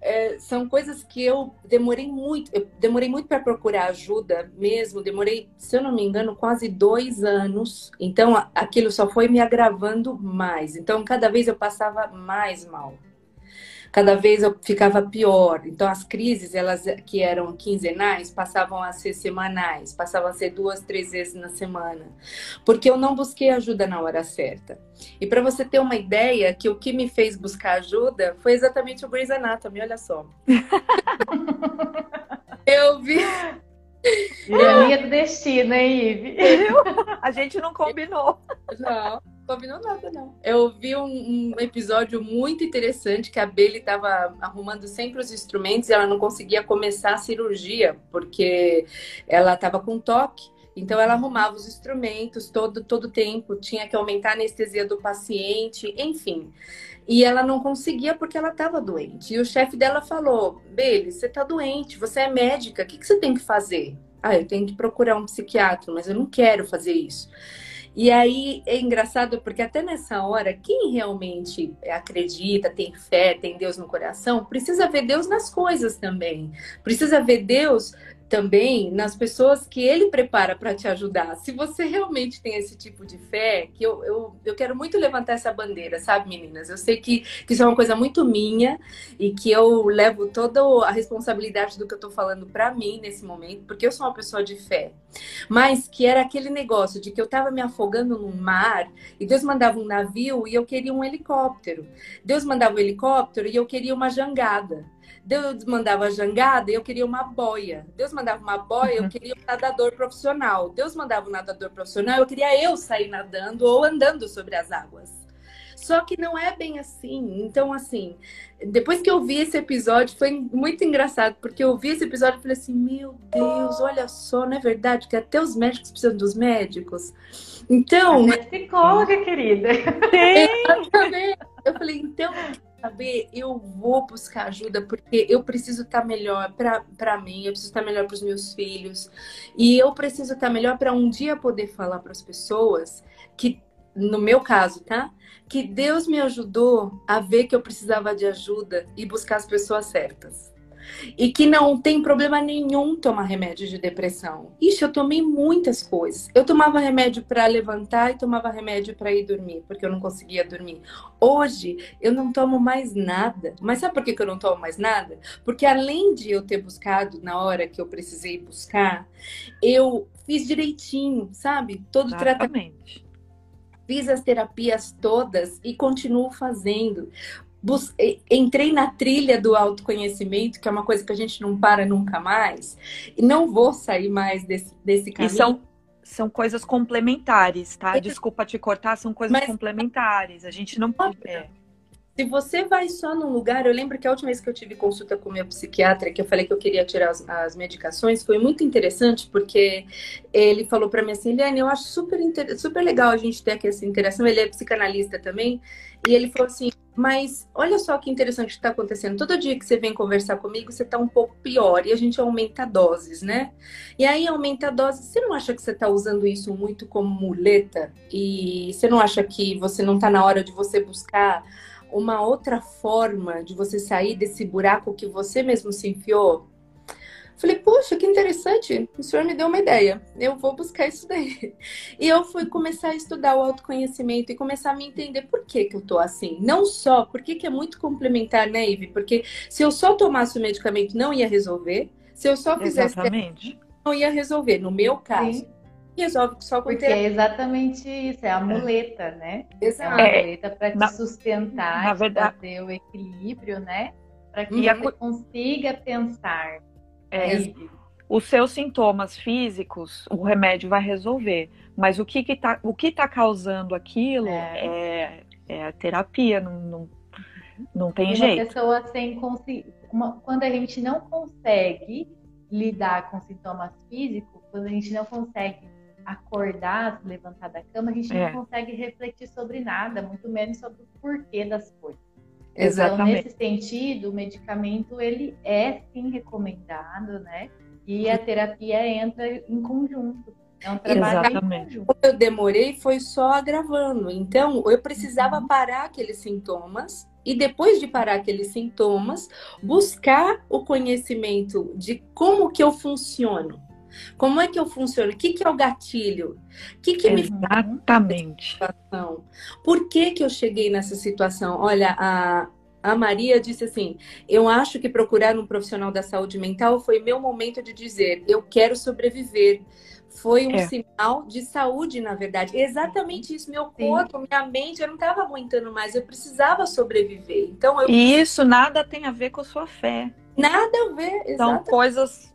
é, são coisas que eu demorei muito, eu demorei muito para procurar ajuda mesmo, demorei, se eu não me engano, quase dois anos. Então, aquilo só foi me agravando mais. Então, cada vez eu passava mais mal cada vez eu ficava pior. Então as crises, elas que eram quinzenais, passavam a ser semanais, passavam a ser duas, três vezes na semana, porque eu não busquei ajuda na hora certa. E para você ter uma ideia, que o que me fez buscar ajuda foi exatamente o Grey's Anatomy, olha só. eu vi Ironia do destino, hein, Ive? A gente não combinou. Não combinou nada, não. Eu vi um, um, episódio muito interessante que a Bailey estava arrumando sempre os instrumentos e ela não conseguia começar a cirurgia porque ela estava com toque. Então ela arrumava os instrumentos todo todo tempo, tinha que aumentar a anestesia do paciente, enfim. E ela não conseguia porque ela estava doente. E o chefe dela falou: Bailey, você está doente, você é médica, o que, que você tem que fazer? Ah, eu tenho que procurar um psiquiatra, mas eu não quero fazer isso. E aí é engraçado porque até nessa hora, quem realmente acredita, tem fé, tem Deus no coração, precisa ver Deus nas coisas também. Precisa ver Deus também nas pessoas que ele prepara para te ajudar. Se você realmente tem esse tipo de fé, que eu, eu, eu quero muito levantar essa bandeira, sabe, meninas? Eu sei que, que isso é uma coisa muito minha e que eu levo toda a responsabilidade do que eu estou falando para mim nesse momento, porque eu sou uma pessoa de fé. Mas que era aquele negócio de que eu estava me afogando no mar e Deus mandava um navio e eu queria um helicóptero. Deus mandava um helicóptero e eu queria uma jangada. Deus mandava jangada e eu queria uma boia. Deus mandava uma boia, eu queria um nadador profissional. Deus mandava um nadador profissional, eu queria eu sair nadando ou andando sobre as águas. Só que não é bem assim. Então, assim, depois que eu vi esse episódio, foi muito engraçado, porque eu vi esse episódio e falei assim: meu Deus, olha só, não é verdade que até os médicos precisam dos médicos? Então. É psicóloga, querida. Exatamente. Eu falei, então, saber, eu vou buscar ajuda porque eu preciso estar tá melhor para mim, eu preciso estar tá melhor para os meus filhos e eu preciso estar tá melhor para um dia poder falar para as pessoas que, no meu caso, tá? Que Deus me ajudou a ver que eu precisava de ajuda e buscar as pessoas certas e que não tem problema nenhum tomar remédio de depressão. Ixi, eu tomei muitas coisas. Eu tomava remédio para levantar e tomava remédio para ir dormir, porque eu não conseguia dormir. Hoje, eu não tomo mais nada. Mas sabe por que eu não tomo mais nada? Porque além de eu ter buscado na hora que eu precisei buscar, eu fiz direitinho, sabe? Todo o tratamento. Fiz as terapias todas e continuo fazendo entrei na trilha do autoconhecimento, que é uma coisa que a gente não para nunca mais, e não vou sair mais desse, desse caminho. E são, são coisas complementares, tá? Desculpa te cortar, são coisas Mas, complementares. A gente não. É. Se você vai só num lugar, eu lembro que a última vez que eu tive consulta com meu psiquiatra, que eu falei que eu queria tirar as, as medicações, foi muito interessante, porque ele falou para mim assim, Eliane, eu acho super, super legal a gente ter aqui essa interação, ele é psicanalista também, e ele falou assim, mas olha só que interessante que está acontecendo. Todo dia que você vem conversar comigo, você está um pouco pior e a gente aumenta doses, né? E aí aumenta a dose. Você não acha que você está usando isso muito como muleta? E você não acha que você não está na hora de você buscar uma outra forma de você sair desse buraco que você mesmo se enfiou? Falei, poxa, que interessante, o senhor me deu uma ideia, eu vou buscar isso daí. E eu fui começar a estudar o autoconhecimento e começar a me entender por que, que eu tô assim. Não só, porque que é muito complementar, né, Ive? Porque se eu só tomasse o medicamento, não ia resolver. Se eu só fizesse. Exatamente. Não ia resolver. No meu caso, Sim. Resolve só com Porque terapia. é exatamente isso, é a muleta, né? Exato. É a muleta para te na, sustentar, na verdade, ter o equilíbrio, né? Para que você consiga pensar é, os seus sintomas físicos, o remédio vai resolver. Mas o que está o que tá causando aquilo é, é, é a terapia, não, não, não tem uma jeito. Pessoa sem uma, quando a gente não consegue lidar com sintomas físicos, quando a gente não consegue acordar, levantar da cama, a gente é. não consegue refletir sobre nada, muito menos sobre o porquê das coisas. Exatamente. Então, nesse sentido, o medicamento ele é sim recomendado, né? E a terapia entra em conjunto. É um trabalho Exatamente. eu demorei foi só agravando. Então, eu precisava parar aqueles sintomas e depois de parar aqueles sintomas, buscar o conhecimento de como que eu funciono. Como é que eu funciono? O que, que é o gatilho? O que, que me Exatamente. situação? Por que, que eu cheguei nessa situação? Olha, a, a Maria disse assim: Eu acho que procurar um profissional da saúde mental foi meu momento de dizer, eu quero sobreviver. Foi um É. sinal de saúde, na verdade. Exatamente isso. Meu Sim. corpo, minha mente, eu não estava aguentando mais, eu precisava sobreviver. Então, eu, E isso nada tem a ver com a sua fé. nada a ver, São exatamente. coisas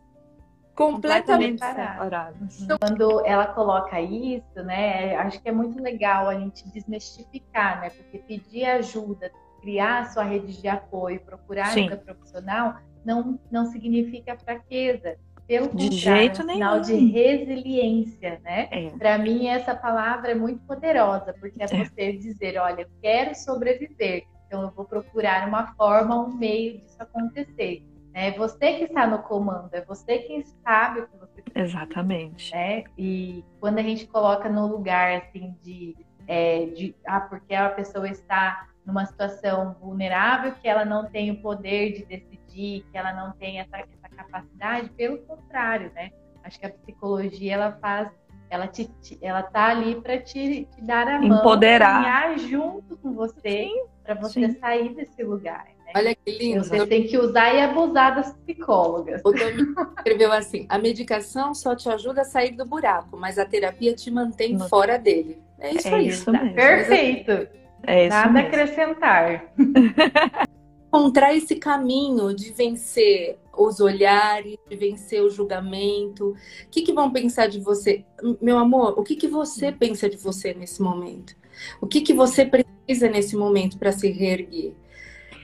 completamente. separadas. Quando ela coloca isso, né, acho que é muito legal a gente desmistificar, né? Porque pedir ajuda, criar a sua rede de apoio, procurar Sim. ajuda profissional, não, não significa fraqueza. Pelo De jeito é um sinal nenhum. de resiliência, né? É. Para mim, essa palavra é muito poderosa, porque é É. você dizer, olha, eu quero sobreviver, então eu vou procurar uma forma, um meio disso acontecer. É você que está no comando, é você quem sabe o que você Exatamente. né? E quando a gente coloca no lugar assim de, é, de ah, porque a pessoa está numa situação vulnerável, que ela não tem o poder de decidir, que ela não tem essa, essa capacidade, pelo contrário, né? Acho que a psicologia ela faz, ela te, ela tá ali para te, te dar a mão, Empoderar. caminhar junto com você, para você sim. sair desse lugar. Né? Olha que lindo. Você tem que usar e abusar das psicólogas. O Domingo escreveu assim: a medicação só te ajuda a sair do buraco, mas a terapia te mantém fora dele. É isso É aí. isso mesmo. Perfeito. É isso Nada a mesmo. acrescentar. Encontrar esse caminho de vencer os olhares, de vencer o julgamento. O que, que vão pensar de você? Meu amor, o que, que você pensa de você nesse momento? O que, que você precisa nesse momento para se reerguer?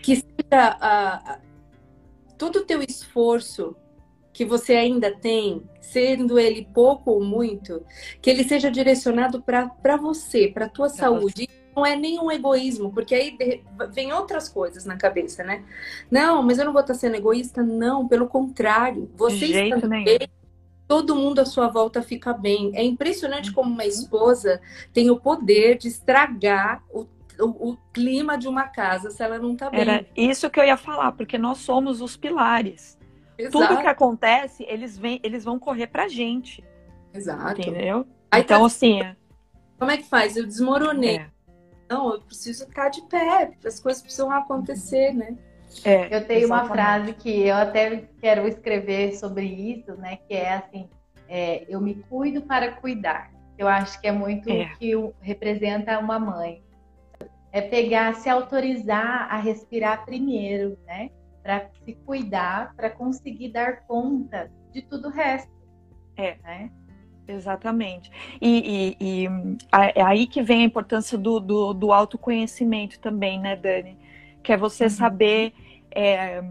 Que a- a- todo o teu esforço que você ainda tem, sendo ele pouco ou muito, que ele seja direcionado para você, para tua saúde. Não é nenhum egoísmo, porque aí vem outras coisas na cabeça, né? Não, mas eu não vou estar sendo egoísta, não, pelo contrário. Você está nenhum. bem, todo mundo à sua volta fica bem. É impressionante como uma esposa tem o poder de estragar o, o, o clima de uma casa se ela não está bem. Era isso que eu ia falar, porque nós somos os pilares. Tudo Exato, que acontece, eles, vêm, eles vão correr pra gente, exato. entendeu? Aí então, tá- assim, como é que faz? Eu desmoronei. é, Não, eu preciso estar de pé, as coisas precisam acontecer, né? é, Eu tenho uma exatamente. frase que eu até quero escrever sobre isso, né? Que é assim: é, eu me cuido para cuidar. Eu acho que é muito É. o que representa uma mãe. É pegar, se autorizar a respirar primeiro, né? Para se cuidar, para conseguir dar conta de tudo o resto. É. Né? Exatamente. E, e- e, é aí que vem a importância do, do, do autoconhecimento também, né, Dani? Que é você Uhum. saber. é,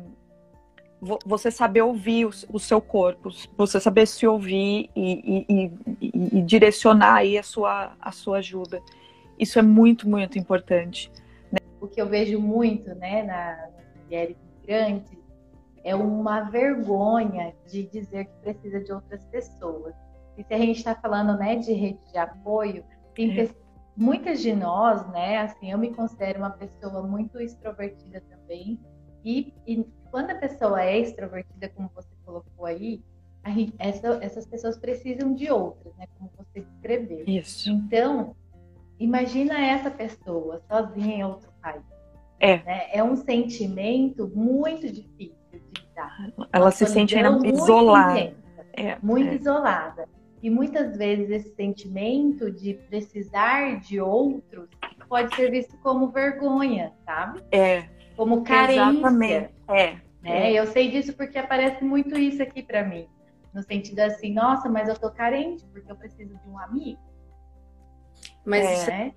vo- você saber ouvir o, o seu corpo, você saber se ouvir e- e direcionar aí a sua, a sua ajuda. Isso é muito, muito importante. o que eu vejo muito né, na- nas mulheres migrantes é uma vergonha de dizer que precisa de outras pessoas. E se a gente está falando né, de rede de apoio, tem É. muitas de nós, né? Assim, eu me considero uma pessoa muito extrovertida também. E, e quando a pessoa é extrovertida, como você colocou aí, gente- essa- essas pessoas precisam de outras, né? Como você descreveu. Isso. Então, imagina essa pessoa sozinha em outro país. É. né? É um sentimento muito difícil de lidar. Ela se sente muito isolada. intensa, É, muito é. isolada. E muitas vezes esse sentimento de precisar de outros pode ser visto como vergonha, sabe? É, Como carência. exatamente. É, né? Eu sei disso porque aparece muito isso aqui pra mim. No sentido assim, nossa, mas eu tô carente porque eu preciso de um amigo, Mas É. isso é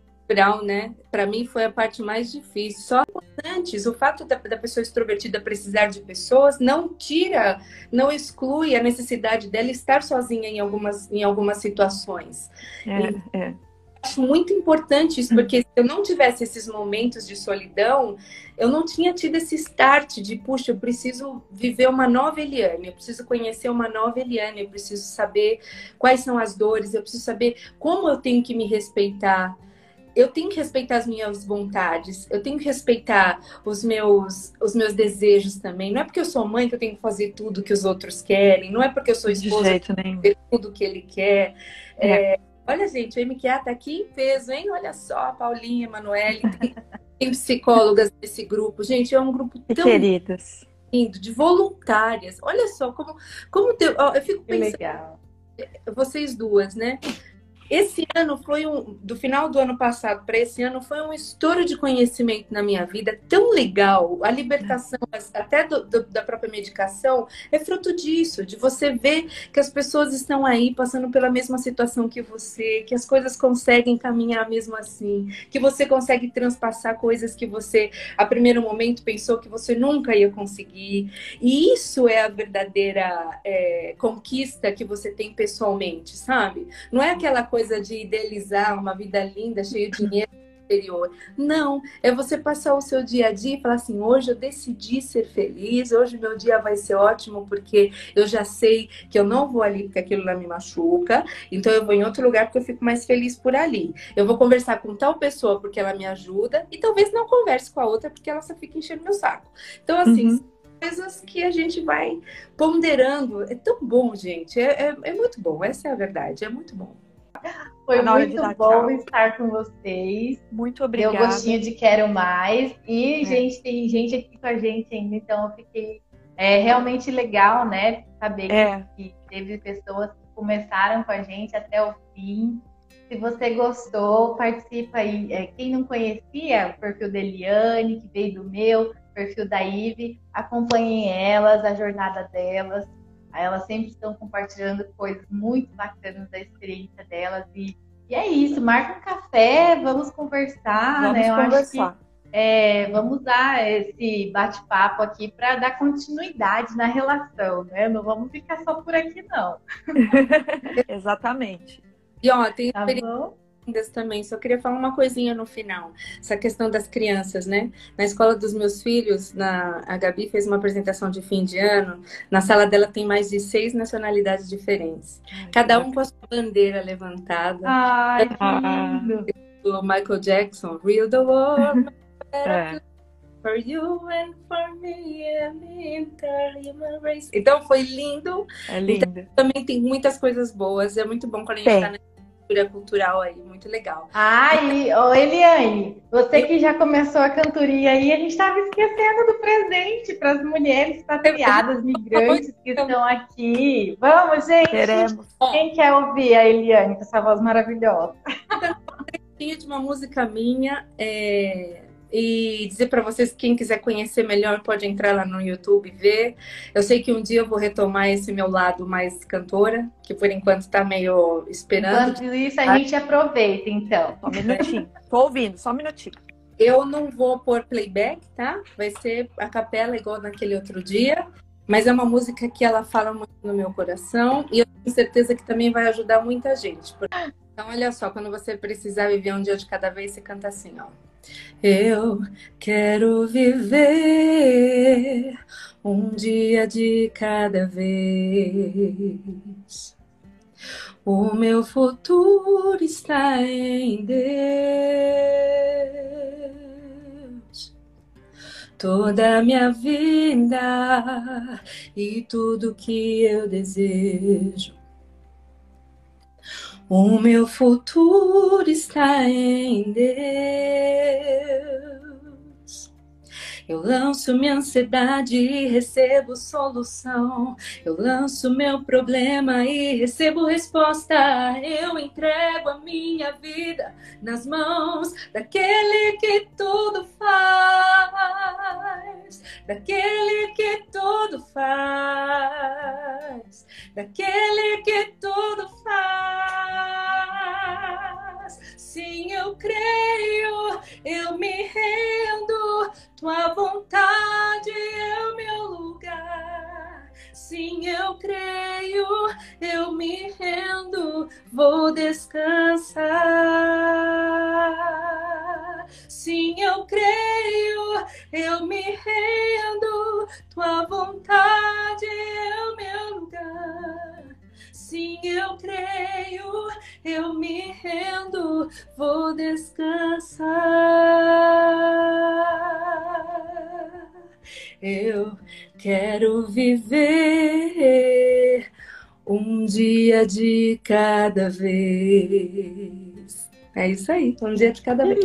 né? Para mim foi a parte mais difícil. Só antes, o fato da, da pessoa extrovertida precisar de pessoas não tira, não exclui a necessidade dela estar sozinha em algumas, em algumas situações. é, é. Acho muito importante isso, porque se eu não tivesse esses momentos de solidão, eu não tinha tido esse start de, puxa, eu preciso viver uma nova Eliane, eu preciso conhecer uma nova Eliane, eu preciso saber quais são as dores, eu preciso saber como eu tenho que me respeitar. Eu tenho que respeitar as minhas vontades, eu tenho que respeitar os meus, os meus desejos também. Não é porque eu sou mãe que eu tenho que fazer tudo que os outros querem, não é porque eu sou esposa que eu tenho que fazer tudo que ele quer. É. É, olha, gente, o MQA tá aqui em peso, hein? Olha só, Paulinha, Emanuele, tem, tem psicólogas nesse grupo. Gente, é um grupo tão queridas. lindo, de voluntárias. Olha só como, como teu, eu fico pensando. Que legal. Vocês duas, né? Esse ano foi um, do final do ano passado para esse ano foi um estouro de conhecimento na minha vida tão legal. A libertação, até do, do, da própria medicação, é fruto disso, de você ver que as pessoas estão aí passando pela mesma situação que você, que as coisas conseguem caminhar mesmo assim, que você consegue transpassar coisas que você, a primeiro momento, pensou que você nunca ia conseguir. E isso é a verdadeira é, conquista que você tem pessoalmente, sabe? Não é aquela coisa coisa de idealizar uma vida linda, cheia de dinheiro exterior. Não, é você passar o seu dia a dia e falar assim: hoje eu decidi ser feliz, hoje meu dia vai ser ótimo porque eu já sei que eu não vou ali porque aquilo lá me machuca, então eu vou em outro lugar porque eu fico mais feliz por ali. Eu vou conversar com tal pessoa porque ela me ajuda e talvez não converse com a outra porque ela só fica enchendo meu saco. Então, assim. Uhum coisas que a gente vai ponderando. É tão bom, gente. É, é, é muito bom. Essa é a verdade. É muito bom. Foi muito bom tchau. estar com vocês. Muito obrigada. Deu gostinho de quero mais. E, é. gente, tem gente aqui com a gente ainda, então eu fiquei é, realmente legal, né? Saber é. que, teve pessoas que começaram com a gente até o fim. Se você gostou, participa aí. É, quem não conhecia o perfil da Eliane, que veio do meu, perfil da Ive, acompanhem elas, a jornada delas. Elas sempre estão compartilhando coisas muito bacanas da experiência delas. E, e é isso, marca um café, vamos conversar, vamos né? Eu conversar. Que, é, vamos usar esse bate-papo aqui para dar continuidade na relação, né? Não vamos ficar só por aqui, não. Exatamente. E ó, tem tá experiência lindas também. Só queria falar uma coisinha no final. Essa questão das crianças, né? Na escola dos meus filhos, na, a Gabi fez uma apresentação de fim de ano. Na sala dela tem mais de seis nacionalidades diferentes. Cada um com a sua bandeira levantada. Ai, que O Michael Jackson, Real the World. É. For you and for me and human race. Então foi lindo. É lindo. Então, também tem muitas coisas boas. É muito bom quando a gente está cultural aí, muito legal. Ai, ô Eliane, você que já começou a cantoria aí, a gente estava esquecendo do presente para as mulheres expatriadas, migrantes que estão aqui. Vamos, gente! Queremos. Quem quer ouvir a Eliane com essa voz maravilhosa? de uma música minha, é e dizer para vocês quem quiser conhecer melhor pode entrar lá no YouTube e ver. Eu sei que um dia eu vou retomar esse meu lado mais cantora, que por enquanto está meio esperando. Enquanto isso, a gente aproveita, então. Só um minutinho. Tô ouvindo, só um minutinho. Eu não vou pôr playback, tá? Vai ser a capela igual naquele outro dia. Mas é uma música que ela fala muito no meu coração e eu tenho certeza que também vai ajudar muita gente. Então, olha só, quando você precisar viver um dia de cada vez, você canta assim, ó. Eu quero viver um dia de cada vez. O meu futuro está em Deus. Toda a minha vida e tudo que eu desejo o meu futuro está em Deus. Eu lanço minha ansiedade e recebo solução. Eu lanço meu problema e recebo resposta. Eu entrego a minha vida nas mãos daquele que tudo faz, daquele que tudo faz, daquele que tudo faz. Sim, eu creio, eu me rendo, tua vontade é o meu lugar. Sim, eu creio, eu me rendo, vou descansar. Sim, eu creio, eu me eu creio, eu me rendo, vou descansar. Eu quero viver um dia de cada vez. É isso aí, um dia de cada vez.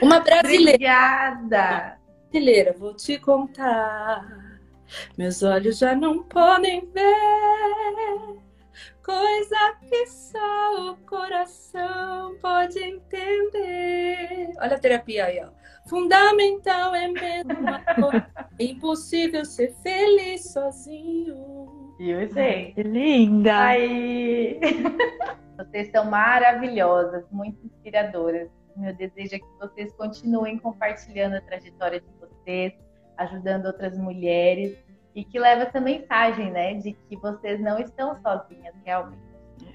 Uma brasileira. Obrigada. Brasileira, vou te contar. Meus olhos já não podem ver coisa que só o coração pode entender. Olha a terapia aí, ó. Fundamental é mesmo amor. É impossível ser feliz sozinho. Viu, gente? Que linda! Aí. Vocês são maravilhosas, muito inspiradoras. Meu desejo é que vocês continuem compartilhando a trajetória de vocês, ajudando outras mulheres e que leve essa mensagem, né, de que vocês não estão sozinhas realmente.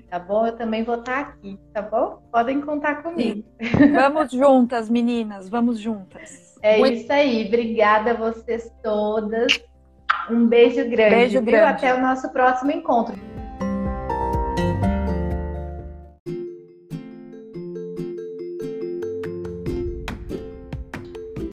Tá bom? Eu também vou estar aqui, tá bom? Podem contar comigo. Vamos juntas, meninas, vamos juntas. É Muito... isso aí. Obrigada a vocês todas. Um beijo grande. Beijo viu? grande. Até o nosso próximo encontro.